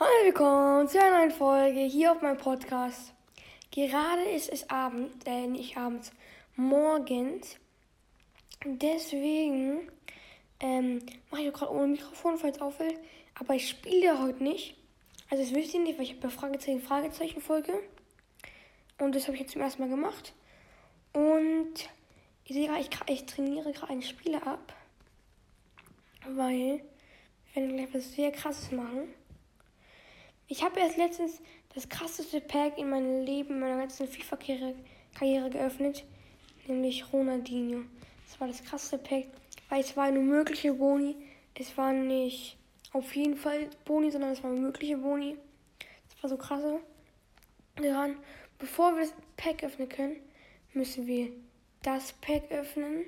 Hallo, willkommen zu einer neuen Folge hier auf meinem Podcast. Gerade ist es Abend, äh, nicht abends, morgens. Deswegen ähm, mache ich auch gerade ohne Mikrofon, falls auffällt. Aber ich spiele heute nicht. Also das wisst ihr nicht, weil ich habe ja Fragezeichen, Fragezeichen Folge. Und das habe ich jetzt zum ersten Mal gemacht. Und ich sehe gerade, ich, ich trainiere gerade einen Spieler ab. Weil wir werden gleich was sehr krasses machen. Ich habe erst letztens das krasseste Pack in meinem Leben, in meiner ganzen FIFA-Karriere geöffnet, nämlich Ronaldinho. Das war das krasseste Pack, weil es war eine mögliche Boni. Es war nicht auf jeden Fall Boni, sondern es war eine mögliche Boni. Das war so krasse. Daran, bevor wir das Pack öffnen können, müssen wir das Pack öffnen.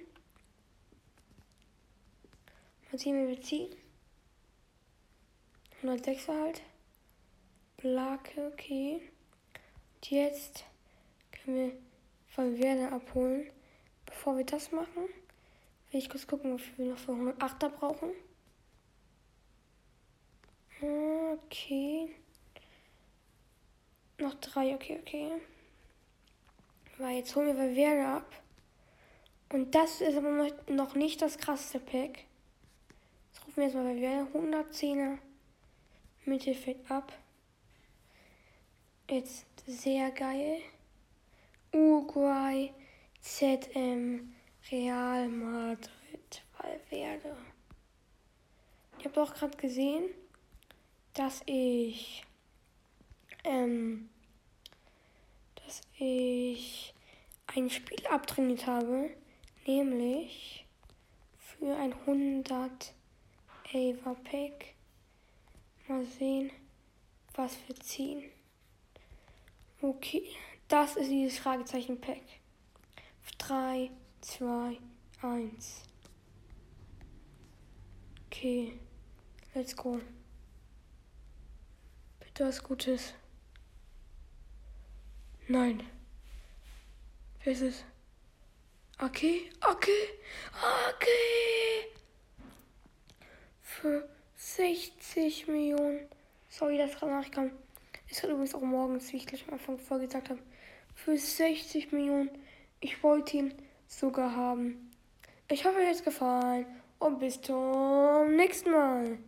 Mal sehen, wie wir ziehen. 106 halt. Blake, okay. Und jetzt können wir von Werder abholen. Bevor wir das machen, will ich kurz gucken, viel wir noch für 108er brauchen. Okay. Noch drei, okay, okay. Weil jetzt holen wir Werder ab. Und das ist aber noch nicht das krasseste Pack. Jetzt rufen wir jetzt mal bei Werder 110er Mittelfeld ab. Jetzt sehr geil. Uruguay, ZM, Real Madrid, Valverde. Ich habe auch gerade gesehen, dass ich, ähm, dass ich ein Spiel abtrainiert habe, nämlich für ein 100 Ava Pack. Mal sehen, was wir ziehen. Okay, das ist dieses Fragezeichen-Pack. 3, 2, 1. Okay, let's go. Bitte was Gutes. Nein. Wer ist es? Okay, okay, okay. Für 60 Millionen. Sorry, dass gerade nachkam. Ist halt übrigens auch morgens, wie ich gleich am Anfang vorgesagt habe, für 60 Millionen. Ich wollte ihn sogar haben. Ich hoffe, euch hat es gefallen und bis zum nächsten Mal.